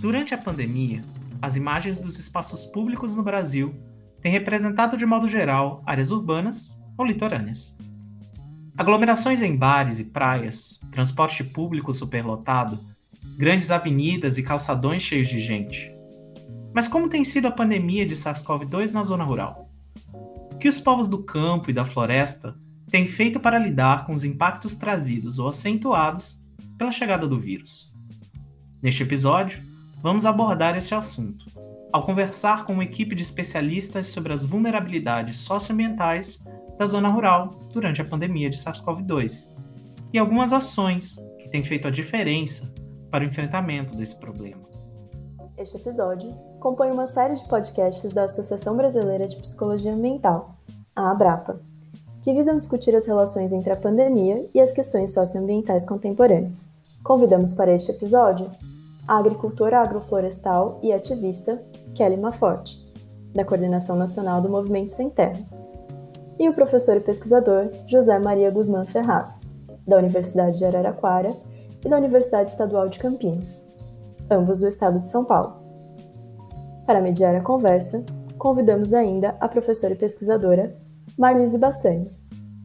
Durante a pandemia, as imagens dos espaços públicos no Brasil têm representado de modo geral áreas urbanas ou litorâneas. Aglomerações em bares e praias, transporte público superlotado, grandes avenidas e calçadões cheios de gente. Mas como tem sido a pandemia de SARS-CoV-2 na zona rural? O que os povos do campo e da floresta têm feito para lidar com os impactos trazidos ou acentuados pela chegada do vírus? Neste episódio, vamos abordar este assunto, ao conversar com uma equipe de especialistas sobre as vulnerabilidades socioambientais da zona rural durante a pandemia de SARS-CoV-2 e algumas ações que têm feito a diferença para o enfrentamento desse problema. Este episódio compõe uma série de podcasts da Associação Brasileira de Psicologia Ambiental, a ABRAPA, que visam discutir as relações entre a pandemia e as questões socioambientais contemporâneas. Convidamos para este episódio a agricultora agroflorestal e ativista Kelly Maforte, da Coordenação Nacional do Movimento Sem Terra, e o professor e pesquisador José Maria Guzmán Ferraz, da Universidade de Araraquara e da Universidade Estadual de Campinas, ambos do estado de São Paulo. Para mediar a conversa, convidamos ainda a professora e pesquisadora Marlise Bassani,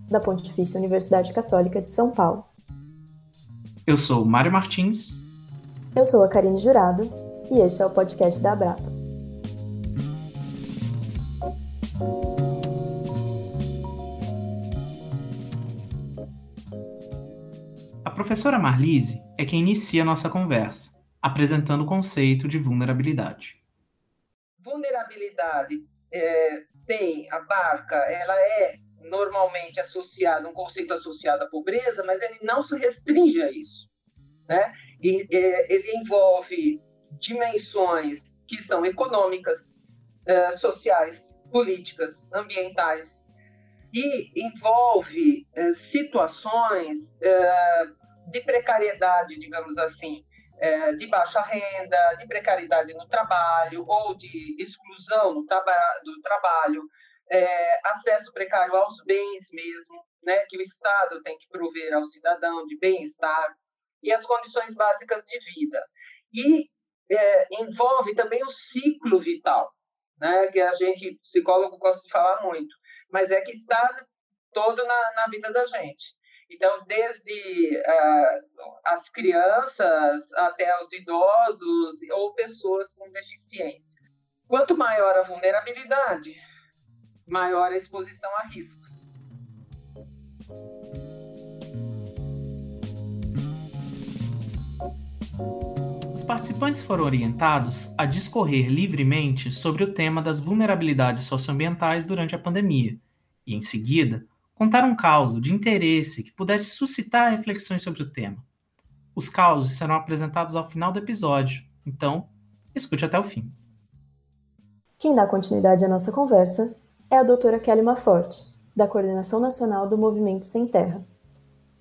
da Pontifícia Universidade Católica de São Paulo. Eu sou Mário Martins eu sou a Karine Jurado e este é o podcast da Abrapa. A professora Marlise é quem inicia a nossa conversa, apresentando o conceito de vulnerabilidade. Vulnerabilidade é, tem, abarca, ela é normalmente associada, um conceito associado à pobreza, mas ele não se restringe a isso. Né? E, é, ele envolve dimensões que são econômicas, é, sociais, políticas, ambientais, e envolve é, situações é, de precariedade, digamos assim, é, de baixa renda, de precariedade no trabalho ou de exclusão no do trabalho, é, acesso precário aos bens mesmo, né, que o Estado tem que prover ao cidadão de bem-estar, e as condições básicas de vida. E é, envolve também o ciclo vital, né, que a gente, psicólogo, gosta de falar muito, mas é que está todo na, na vida da gente. Então, desde uh, as crianças até os idosos ou pessoas com deficiência. Quanto maior a vulnerabilidade, maior a exposição a riscos. participantes foram orientados a discorrer livremente sobre o tema das vulnerabilidades socioambientais durante a pandemia e, em seguida, contar um caso de interesse que pudesse suscitar reflexões sobre o tema. Os causos serão apresentados ao final do episódio, então escute até o fim. Quem dá continuidade à nossa conversa é a doutora Kelly Maforte, da Coordenação Nacional do Movimento Sem Terra.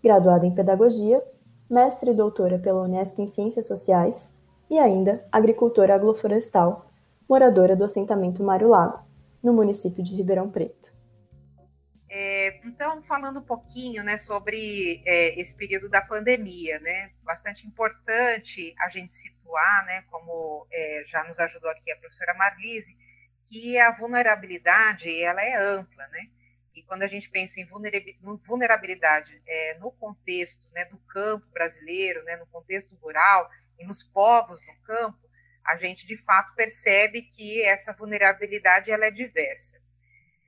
Graduada em Pedagogia, mestre e doutora pela Unesp em Ciências Sociais e ainda agricultora agroflorestal, moradora do assentamento Mário Lago, no município de Ribeirão Preto. É, então, falando um pouquinho né, sobre é, esse período da pandemia, né, bastante importante a gente situar, né, como é, já nos ajudou aqui a professora Marlise, que a vulnerabilidade ela é ampla, né? E quando a gente pensa em vulnerabilidade é, no contexto né, do campo brasileiro, né, no contexto rural, e nos povos no campo, a gente de fato percebe que essa vulnerabilidade ela é diversa.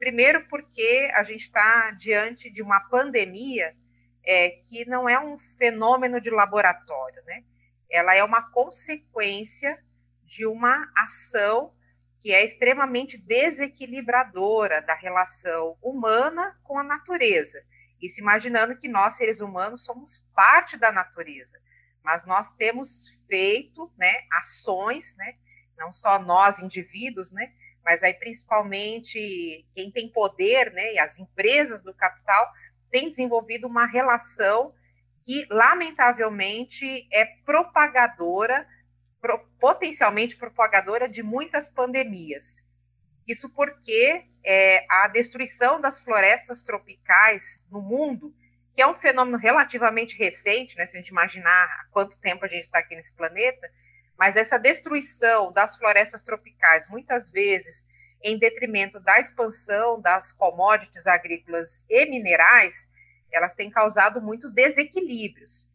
Primeiro, porque a gente está diante de uma pandemia é, que não é um fenômeno de laboratório, né? Ela é uma consequência de uma ação que é extremamente desequilibradora da relação humana com a natureza. Isso imaginando que nós, seres humanos, somos parte da natureza mas nós temos feito né, ações, né, não só nós indivíduos, né, mas aí principalmente quem tem poder, né, e as empresas do capital têm desenvolvido uma relação que lamentavelmente é propagadora, pro, potencialmente propagadora de muitas pandemias. Isso porque é, a destruição das florestas tropicais no mundo, que é um fenômeno relativamente recente, né, se a gente imaginar há quanto tempo a gente está aqui nesse planeta, mas essa destruição das florestas tropicais, muitas vezes em detrimento da expansão das commodities agrícolas e minerais, elas têm causado muitos desequilíbrios.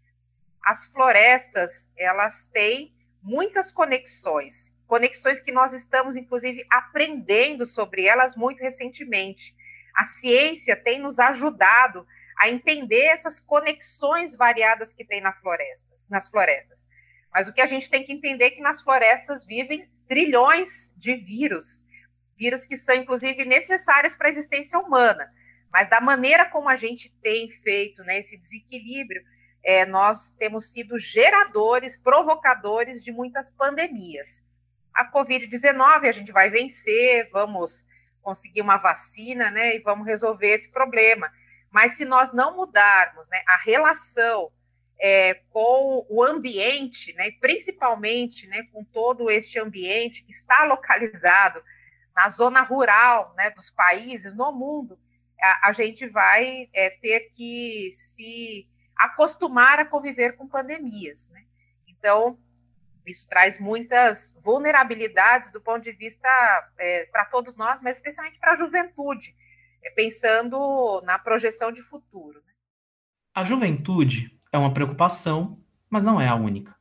As florestas, elas têm muitas conexões, conexões que nós estamos, inclusive, aprendendo sobre elas muito recentemente. A ciência tem nos ajudado a entender essas conexões variadas que tem na florestas, nas florestas. Mas o que a gente tem que entender é que nas florestas vivem trilhões de vírus, vírus que são, inclusive, necessários para a existência humana. Mas da maneira como a gente tem feito né, esse desequilíbrio, é, nós temos sido geradores, provocadores de muitas pandemias. A Covid-19 a gente vai vencer, vamos conseguir uma vacina, né, e vamos resolver esse problema. Mas se nós não mudarmos né, a relação é, com o ambiente, né, principalmente né, com todo este ambiente que está localizado na zona rural né, dos países, no mundo, a, a gente vai é, ter que se acostumar a conviver com pandemias. Né? Então, isso traz muitas vulnerabilidades do ponto de vista é, para todos nós, mas especialmente para a juventude, é, pensando na projeção de futuro. Né? A juventude é uma preocupação, mas não é a única.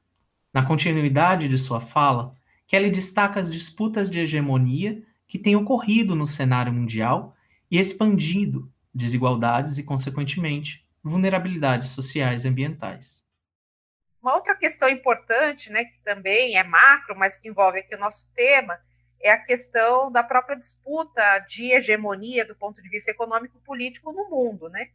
Na continuidade de sua fala, Kelly destaca as disputas de hegemonia que têm ocorrido no cenário mundial e expandido desigualdades e, consequentemente, vulnerabilidades sociais e ambientais. Uma outra questão importante, né, que também é macro, mas que envolve aqui o nosso tema, é a questão da própria disputa de hegemonia do ponto de vista econômico-político no mundo, né?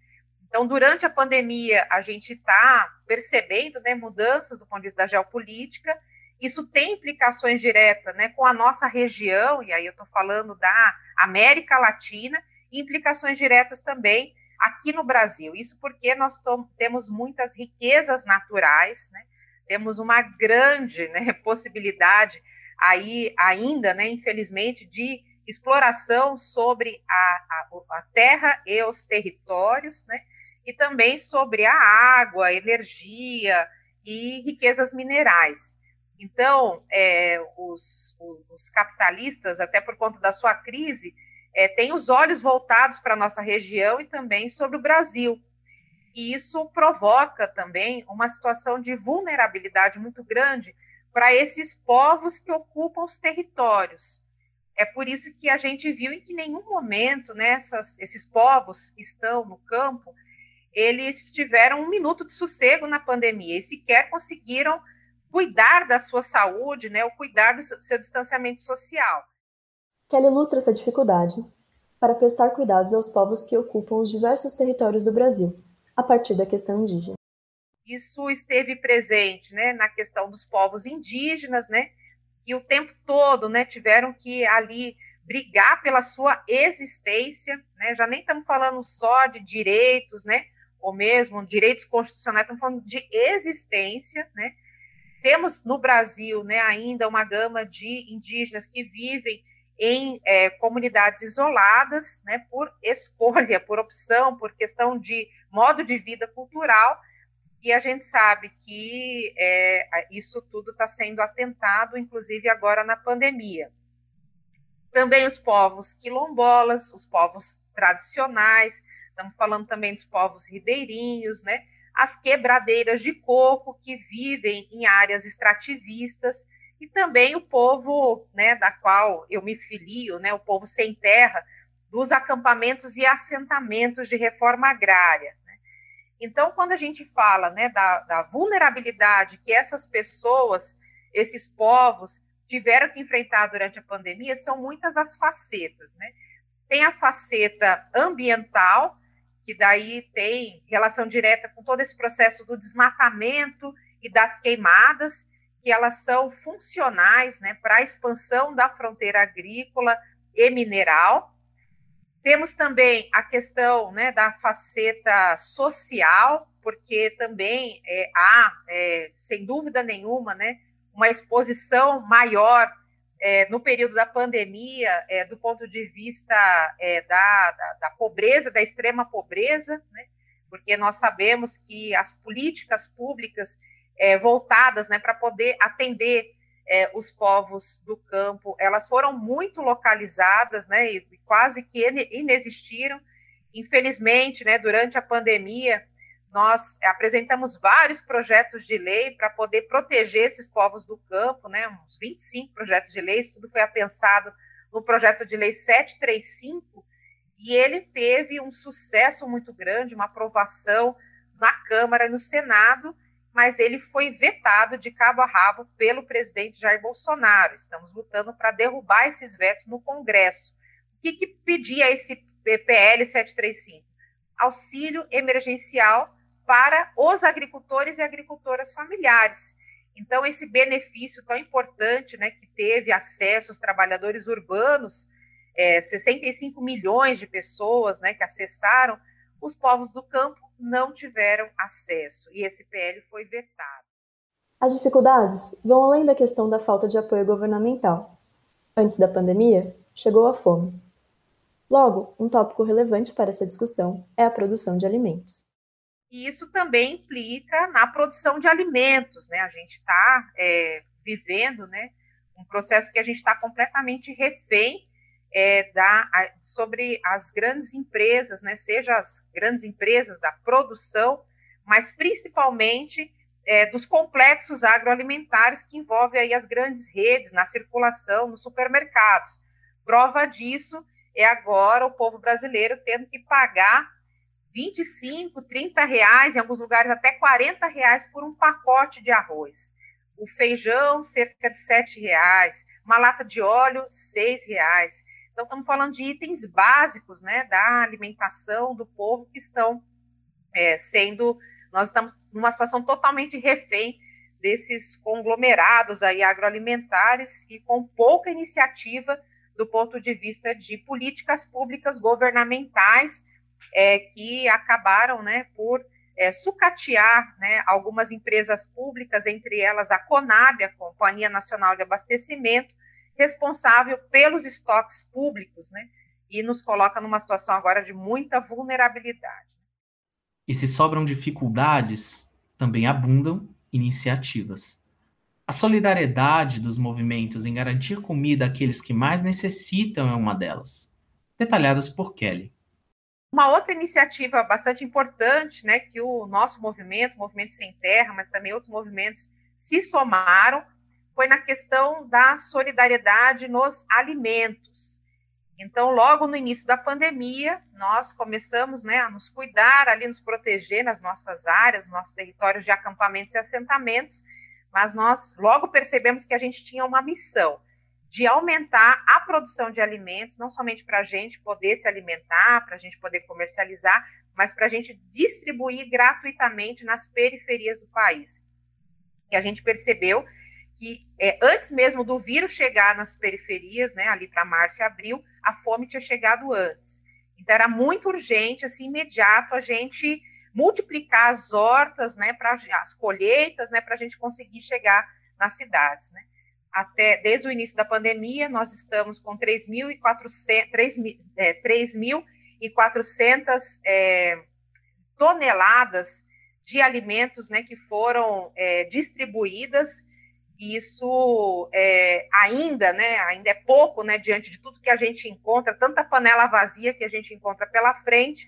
Então, durante a pandemia, a gente está percebendo né, mudanças do ponto de vista da geopolítica. Isso tem implicações diretas né, com a nossa região, e aí eu estou falando da América Latina, e implicações diretas também aqui no Brasil. Isso porque nós temos muitas riquezas naturais, né? temos uma grande né, possibilidade aí ainda, né, infelizmente, de exploração sobre a, a, a, terra e os territórios, né, e também sobre a água, energia e riquezas minerais. Então, é, os, os, capitalistas, até por conta da sua crise, é, têm os olhos voltados para a nossa região e também sobre o Brasil. E isso provoca também uma situação de vulnerabilidade muito grande para esses povos que ocupam os territórios. É por isso que a gente viu em que nenhum momento né, esses povos que estão no campo, eles tiveram um minuto de sossego na pandemia e sequer conseguiram cuidar da sua saúde, né, ou cuidar do seu distanciamento social. Kelly ilustra essa dificuldade para prestar cuidados aos povos que ocupam os diversos territórios do Brasil, a partir da questão indígena. Isso esteve presente né, na questão dos povos indígenas, né, que o tempo todo né, tiveram que ali brigar pela sua existência, né, já nem estamos falando só de direitos, né, ou mesmo direitos constitucionais, estamos falando de existência, né? Temos no Brasil, né, ainda uma gama de indígenas que vivem em é, comunidades isoladas, né, por escolha, por opção, por questão de modo de vida cultural, e a gente sabe que é, isso tudo está sendo atentado, inclusive agora na pandemia. Também os povos quilombolas, os povos tradicionais, estamos falando também dos povos ribeirinhos, né? As quebradeiras de coco que vivem em áreas extrativistas e também o povo, né, da qual eu me filio, né, o povo sem terra, dos acampamentos e assentamentos de reforma agrária. Né? Então, quando a gente fala né, da, da vulnerabilidade que essas pessoas, esses povos, tiveram que enfrentar durante a pandemia, são muitas as facetas. Né? Tem a faceta ambiental, que daí tem relação direta com todo esse processo do desmatamento e das queimadas, que elas são funcionais né, para a expansão da fronteira agrícola e mineral. Temos também a questão né, da faceta social, porque também é, há, é, sem dúvida nenhuma, né, uma exposição maior é, no período da pandemia, é, do ponto de vista é, da, da, da, pobreza, da extrema pobreza, né? porque nós sabemos que as políticas públicas é, voltadas né, para poder atender é, os povos do campo, elas foram muito localizadas né, e quase que inexistiram. Infelizmente, né, durante a pandemia, nós apresentamos vários projetos de lei para poder proteger esses povos do campo, né? uns 25 projetos de lei, isso tudo foi apensado no projeto de lei 735, e ele teve um sucesso muito grande, uma aprovação na Câmara e no Senado, mas ele foi vetado de cabo a rabo pelo presidente Jair Bolsonaro. Estamos lutando para derrubar esses vetos no Congresso. O que, que pedia esse PL 735? Auxílio emergencial para os agricultores e agricultoras familiares. Então, esse benefício tão importante né, que teve acesso os trabalhadores urbanos, é, 65 milhões de pessoas né, que acessaram, os povos do campo não tiveram acesso e esse PL foi vetado. As dificuldades vão além da questão da falta de apoio governamental. Antes da pandemia, chegou a fome. Logo, um tópico relevante para essa discussão é a produção de alimentos. E isso também implica na produção de alimentos, né? A gente está é, vivendo, né, um processo que a gente está completamente refém é, da, a, sobre as grandes empresas, né? Seja as grandes empresas da produção, mas principalmente é, dos complexos agroalimentares que envolvem aí as grandes redes na circulação, nos supermercados. Prova disso é agora o povo brasileiro tendo que pagar 25, 30 reais, em alguns lugares até 40 reais por um pacote de arroz. O feijão, cerca de 7 reais. Uma lata de óleo, 6 reais. Então, estamos falando de itens básicos né, da alimentação do povo que estão é, sendo. Nós estamos numa situação totalmente refém desses conglomerados aí agroalimentares e com pouca iniciativa do ponto de vista de políticas públicas governamentais é, que acabaram né, por é, sucatear né, algumas empresas públicas, entre elas a Conab, a Companhia Nacional de Abastecimento, responsável pelos estoques públicos, né, e nos coloca numa situação agora de muita vulnerabilidade. E se sobram dificuldades, também abundam iniciativas. A solidariedade dos movimentos em garantir comida àqueles que mais necessitam é uma delas, detalhadas por Kelly. Uma outra iniciativa bastante importante, né, que o nosso movimento, o Movimento Sem Terra, mas também outros movimentos se somaram, foi na questão da solidariedade nos alimentos. Então, logo no início da pandemia, nós começamos né, a nos cuidar ali, nos proteger nas nossas áreas, nos nossos territórios de acampamentos e assentamentos, mas nós logo percebemos que a gente tinha uma missão de aumentar a produção de alimentos, não somente para a gente poder se alimentar, para a gente poder comercializar, mas para a gente distribuir gratuitamente nas periferias do país. E a gente percebeu que é, antes mesmo do vírus chegar nas periferias, né, ali para março e abril, a fome tinha chegado antes. Então era muito urgente, assim, imediato, a gente multiplicar as hortas, né, para as colheitas, né, para a gente conseguir chegar nas cidades, né até desde o início da pandemia, nós estamos com 3.400 é, é, toneladas de alimentos né, que foram é, distribuídas. Isso é, ainda, né, ainda é pouco né, diante de tudo que a gente encontra, tanta panela vazia que a gente encontra pela frente,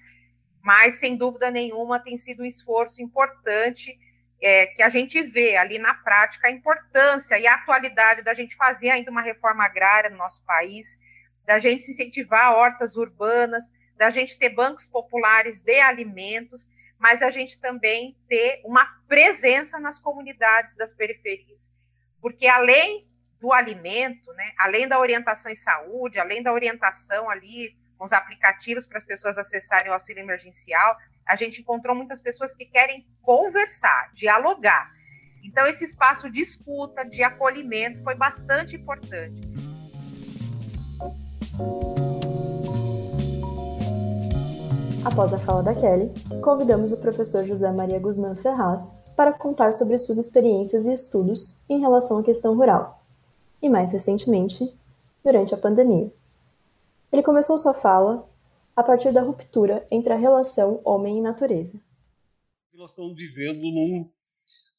mas sem dúvida nenhuma tem sido um esforço importante é, que a gente vê ali na prática a importância e a atualidade da gente fazer ainda uma reforma agrária no nosso país, da gente incentivar hortas urbanas, da gente ter bancos populares de alimentos, mas a gente também ter uma presença nas comunidades das periferias. Porque além do alimento, né, além da orientação em saúde, além da orientação ali com os aplicativos para as pessoas acessarem o auxílio emergencial, a gente encontrou muitas pessoas que querem conversar, dialogar. Então, esse espaço de escuta, de acolhimento, foi bastante importante. Após a fala da Kelly, convidamos o professor José Maria Guzmán Ferraz para contar sobre suas experiências e estudos em relação à questão rural. e, mais recentemente, durante a pandemia. Ele começou sua fala a partir da ruptura entre a relação homem e natureza. Nós estamos vivendo num,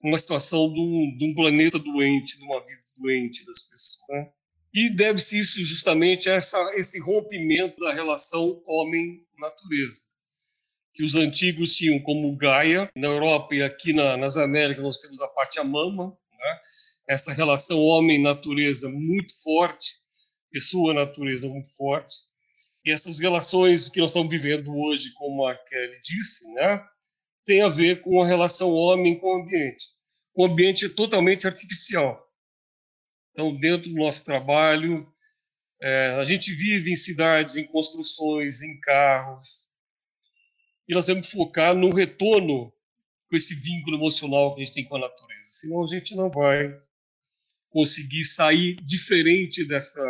numa situação de um, de um, planeta doente, de uma vida doente das pessoas. Né? E deve-se isso justamente a essa, esse rompimento da relação homem-natureza, que os antigos tinham como Gaia. Na Europa e aqui na, nas Américas nós temos a Pachamama, né? essa relação homem-natureza muito forte, pessoa-natureza muito forte. E essas relações que nós estamos vivendo hoje, como a Kelly disse, né, tem a ver com a relação homem com o ambiente. O ambiente é totalmente artificial. Então, dentro do nosso trabalho, é, a gente vive em cidades, em construções, em carros, e nós temos que focar no retorno com esse vínculo emocional que a gente tem com a natureza. Senão a gente não vai conseguir sair diferente dessa,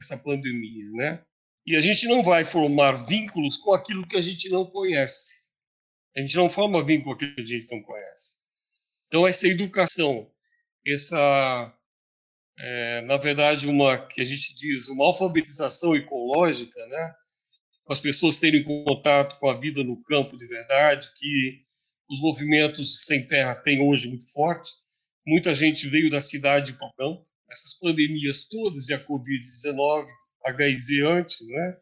dessa pandemia, né? E a gente não vai formar vínculos com aquilo que a gente não conhece. A gente não forma vínculo com aquilo que a gente não conhece. Então, essa educação, essa, é, na verdade, uma que a gente diz, uma alfabetização ecológica, né? As pessoas terem contato com a vida no campo de verdade, que os movimentos sem terra têm hoje muito forte. Muita gente veio da cidade para o campo. Essas pandemias todas e a Covid-19 HIV antes, né?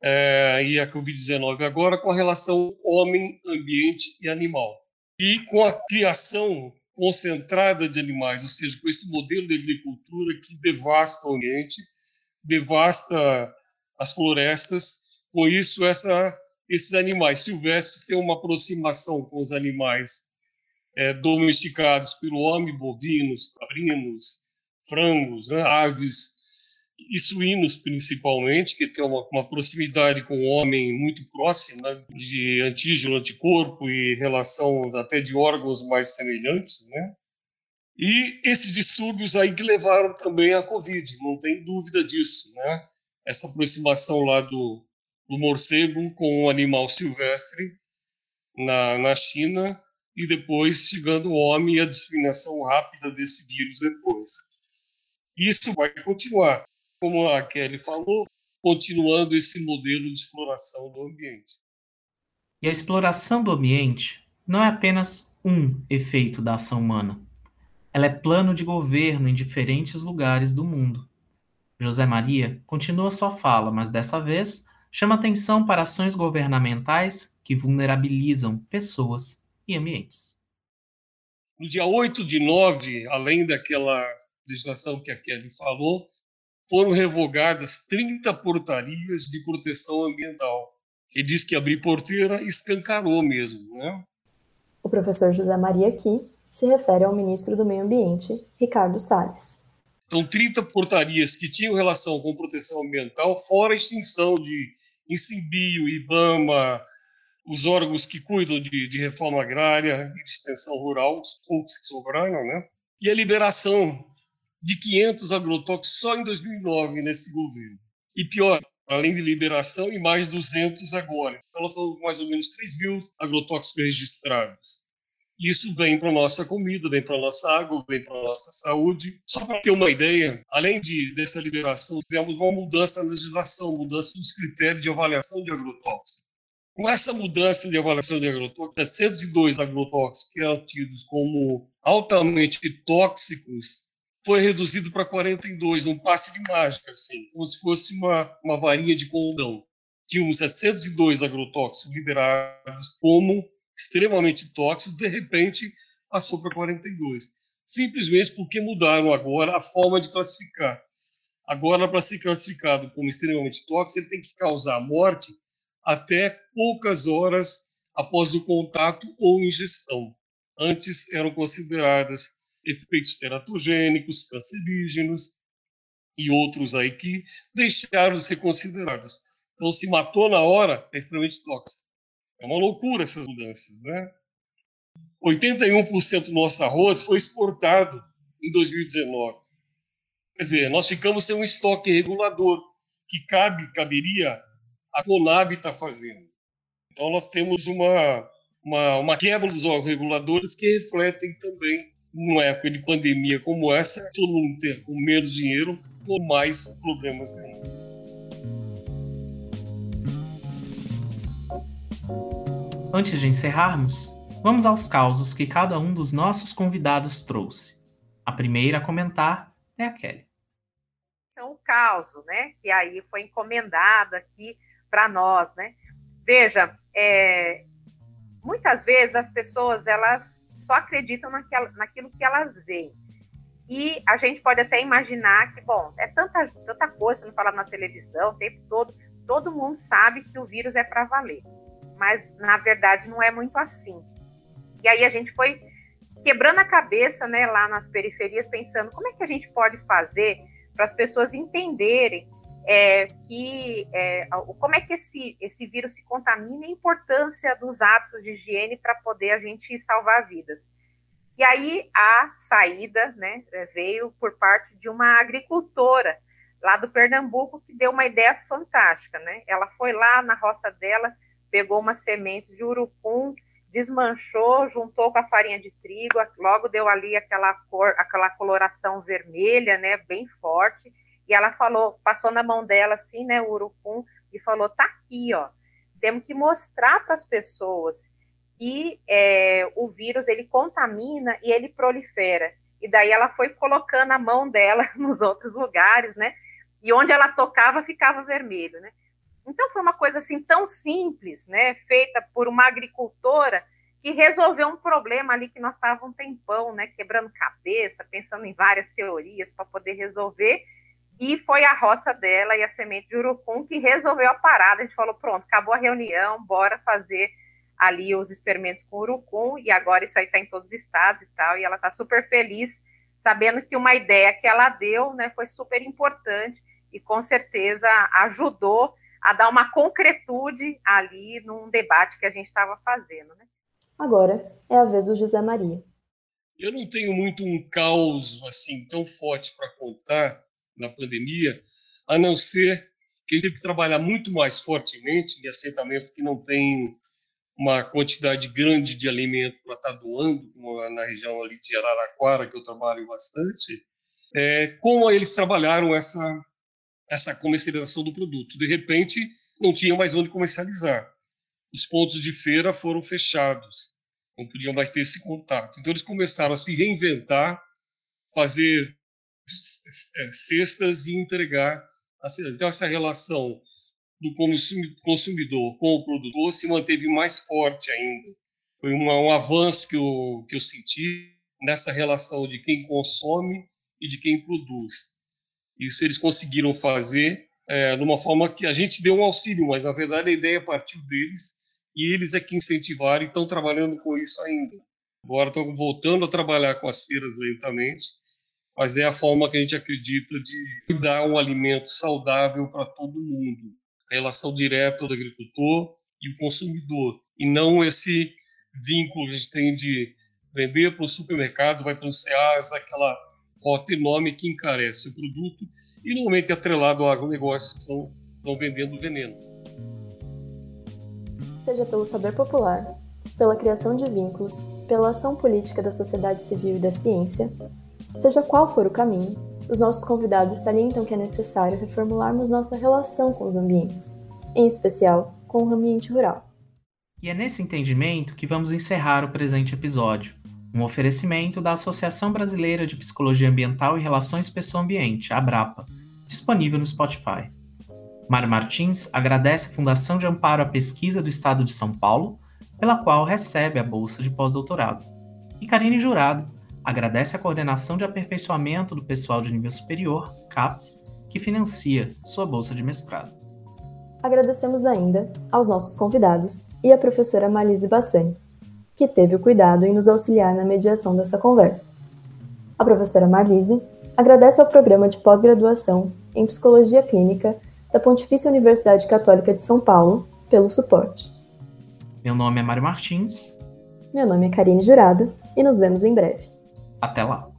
É, e a Covid-19 agora com a relação homem, ambiente e animal. E com a criação concentrada de animais, ou seja, com esse modelo de agricultura que devasta o ambiente, devasta as florestas, com isso essa, esses animais silvestres têm uma aproximação com os animais é, domesticados pelo homem, bovinos, caprinos, frangos, né, aves e suínos principalmente, que tem uma, uma, proximidade com o homem muito próxima, né, de antígeno, anticorpo e relação até de órgãos mais semelhantes, né? E esses distúrbios aí que levaram também à Covid, não tem dúvida disso, né? Essa aproximação lá do, do morcego com um animal silvestre na, na China e depois chegando o homem e a disseminação rápida desse vírus depois. Isso vai continuar como a Kelly falou, continuando esse modelo de exploração do ambiente. E a exploração do ambiente não é apenas um efeito da ação humana. Ela é plano de governo em diferentes lugares do mundo. José Maria continua sua fala, mas dessa vez chama atenção para ações governamentais que vulnerabilizam pessoas e ambientes. No dia 8 de 9, além daquela legislação que a Kelly falou, foram revogadas 30 portarias de proteção ambiental. Ele diz que abrir porteira escancarou mesmo, né? O professor José Maria aqui se refere ao ministro do Meio Ambiente, Ricardo Salles. Então, 30 portarias que tinham relação com proteção ambiental, fora a extinção de Insimbio, IBAMA, os órgãos que cuidam de, de reforma agrária e de extensão rural, os poucos que sobraram, né? E a liberação de 500 agrotóxicos só em 2009 nesse governo. E pior, além de liberação, e mais 200 agora. Então, nós temos mais ou menos 3 mil agrotóxicos registrados. Isso vem para a nossa comida, vem para a nossa água, vem para a nossa saúde. Só para ter uma ideia, além de, dessa liberação, tivemos uma mudança na legislação, mudança dos critérios de avaliação de agrotóxicos. Com essa mudança de avaliação de agrotóxicos, 702 agrotóxicos que eram tidos como altamente tóxicos foi reduzido para 42, um passe de mágica, assim, como se fosse uma, uma varinha de condão. Tínhamos 702 agrotóxicos liberados como extremamente tóxicos, de repente passou para 42. Simplesmente porque mudaram agora a forma de classificar. Agora, para ser classificado como extremamente tóxico, ele tem que causar morte até poucas horas após o contato ou ingestão. Antes eram consideradas efeitos teratogênicos, cancerígenos e outros aí que deixaram de ser considerados. Então, se matou na hora, é extremamente tóxico. É uma loucura essas mudanças, né? 81% do nosso arroz foi exportado em 2019. Quer dizer, nós ficamos sem um estoque regulador que cabe, caberia a Conab estar tá fazendo. Então, nós temos uma, uma, uma quebra dos órgãos reguladores que refletem também numa época de pandemia como essa, todo mundo ter com menos dinheiro, por mais problemas ainda. Antes de encerrarmos, vamos aos causos que cada um dos nossos convidados trouxe. A primeira a comentar é a Kelly. Então, o caos, né, que aí foi encomendado aqui para nós, né? Veja, é, muitas vezes as pessoas elas só acreditam naquilo que elas veem. E a gente pode até imaginar que, bom, é tanta, tanta coisa não falar na televisão o tempo todo, todo mundo sabe que o vírus é para valer mas na verdade não é muito assim. E aí a gente foi quebrando a cabeça, né, lá nas periferias, pensando como é que a gente pode fazer para as pessoas entenderem é, que é, como é que esse, esse vírus se contamina e a importância dos hábitos de higiene para poder a gente salvar vidas. E aí a saída né, veio por parte de uma agricultora lá do Pernambuco que deu uma ideia fantástica. Né? Ela foi lá na roça dela, pegou umas sementes de urucum, desmanchou, juntou com a farinha de trigo, logo deu ali aquela cor, aquela coloração vermelha, né, bem forte. E ela falou, passou na mão dela assim, né, o urucum, e falou: tá aqui, ó. Temos que mostrar para as pessoas que é, o vírus ele contamina e ele prolifera. E daí ela foi colocando a mão dela nos outros lugares, né? E onde ela tocava ficava vermelho, né? Então foi uma coisa assim tão simples, né, feita por uma agricultora que resolveu um problema ali que nós estávamos um tempão, né, quebrando cabeça, pensando em várias teorias para poder resolver. E foi a roça dela e a semente de urucum que resolveu a parada. A gente falou: pronto, acabou a reunião, bora fazer ali os experimentos com urucum. E agora isso aí está em todos os estados e tal. E ela está super feliz, sabendo que uma ideia que ela deu né, foi super importante e com certeza ajudou a dar uma concretude ali num debate que a gente estava fazendo. Né? Agora é a vez do José Maria. Eu não tenho muito um caos assim tão forte para contar na pandemia, a não ser que gente teve que trabalhar muito mais fortemente em assentamentos que não tem uma quantidade grande de alimento para estar tá doando, como na região ali de Araraquara, que eu trabalho bastante, é, como eles trabalharam essa essa comercialização do produto. De repente, não tinha mais onde comercializar. Os pontos de feira foram fechados, não podiam mais ter esse contato. Então, eles começaram a se reinventar, fazer cestas e entregar. Então, essa relação do consumidor com o produtor se manteve mais forte ainda. Foi um avanço que eu, que eu senti nessa relação de quem consome e de quem produz. Isso eles conseguiram fazer é, de uma forma que a gente deu um auxílio, mas na verdade a ideia partiu deles e eles é que incentivaram e estão trabalhando com isso ainda. Agora estão voltando a trabalhar com as feiras lentamente, mas é a forma que a gente acredita de dar um alimento saudável para todo mundo. A relação direta do agricultor e o consumidor, e não esse vínculo que a gente tem de vender para o supermercado, vai para o SEAS, aquela rota enorme que encarece o produto e normalmente é atrelado ao agronegócio que estão, estão vendendo veneno. Seja pelo saber popular, pela criação de vínculos, pela ação política da sociedade civil e da ciência, seja qual for o caminho, os nossos convidados salientam que é necessário reformularmos nossa relação com os ambientes, em especial com o ambiente rural. E é nesse entendimento que vamos encerrar o presente episódio, um oferecimento da Associação Brasileira de Psicologia Ambiental e Relações Pessoa-Ambiente, ABRAPA, disponível no Spotify. Mário Martins agradece a Fundação de Amparo à Pesquisa do Estado de São Paulo, pela qual recebe a bolsa de pós-doutorado. E Karine Jurado agradece a Coordenação de Aperfeiçoamento do Pessoal de Nível Superior, CAPES, que financia sua bolsa de mestrado. Agradecemos ainda aos nossos convidados e à professora Malise Bassani que teve o cuidado em nos auxiliar na mediação dessa conversa. A professora Marlise agradece ao programa de pós-graduação em Psicologia Clínica da Pontifícia Universidade Católica de São Paulo pelo suporte. Meu nome é Mário Martins. Meu nome é Karine Jurado e nos vemos em breve. Até lá!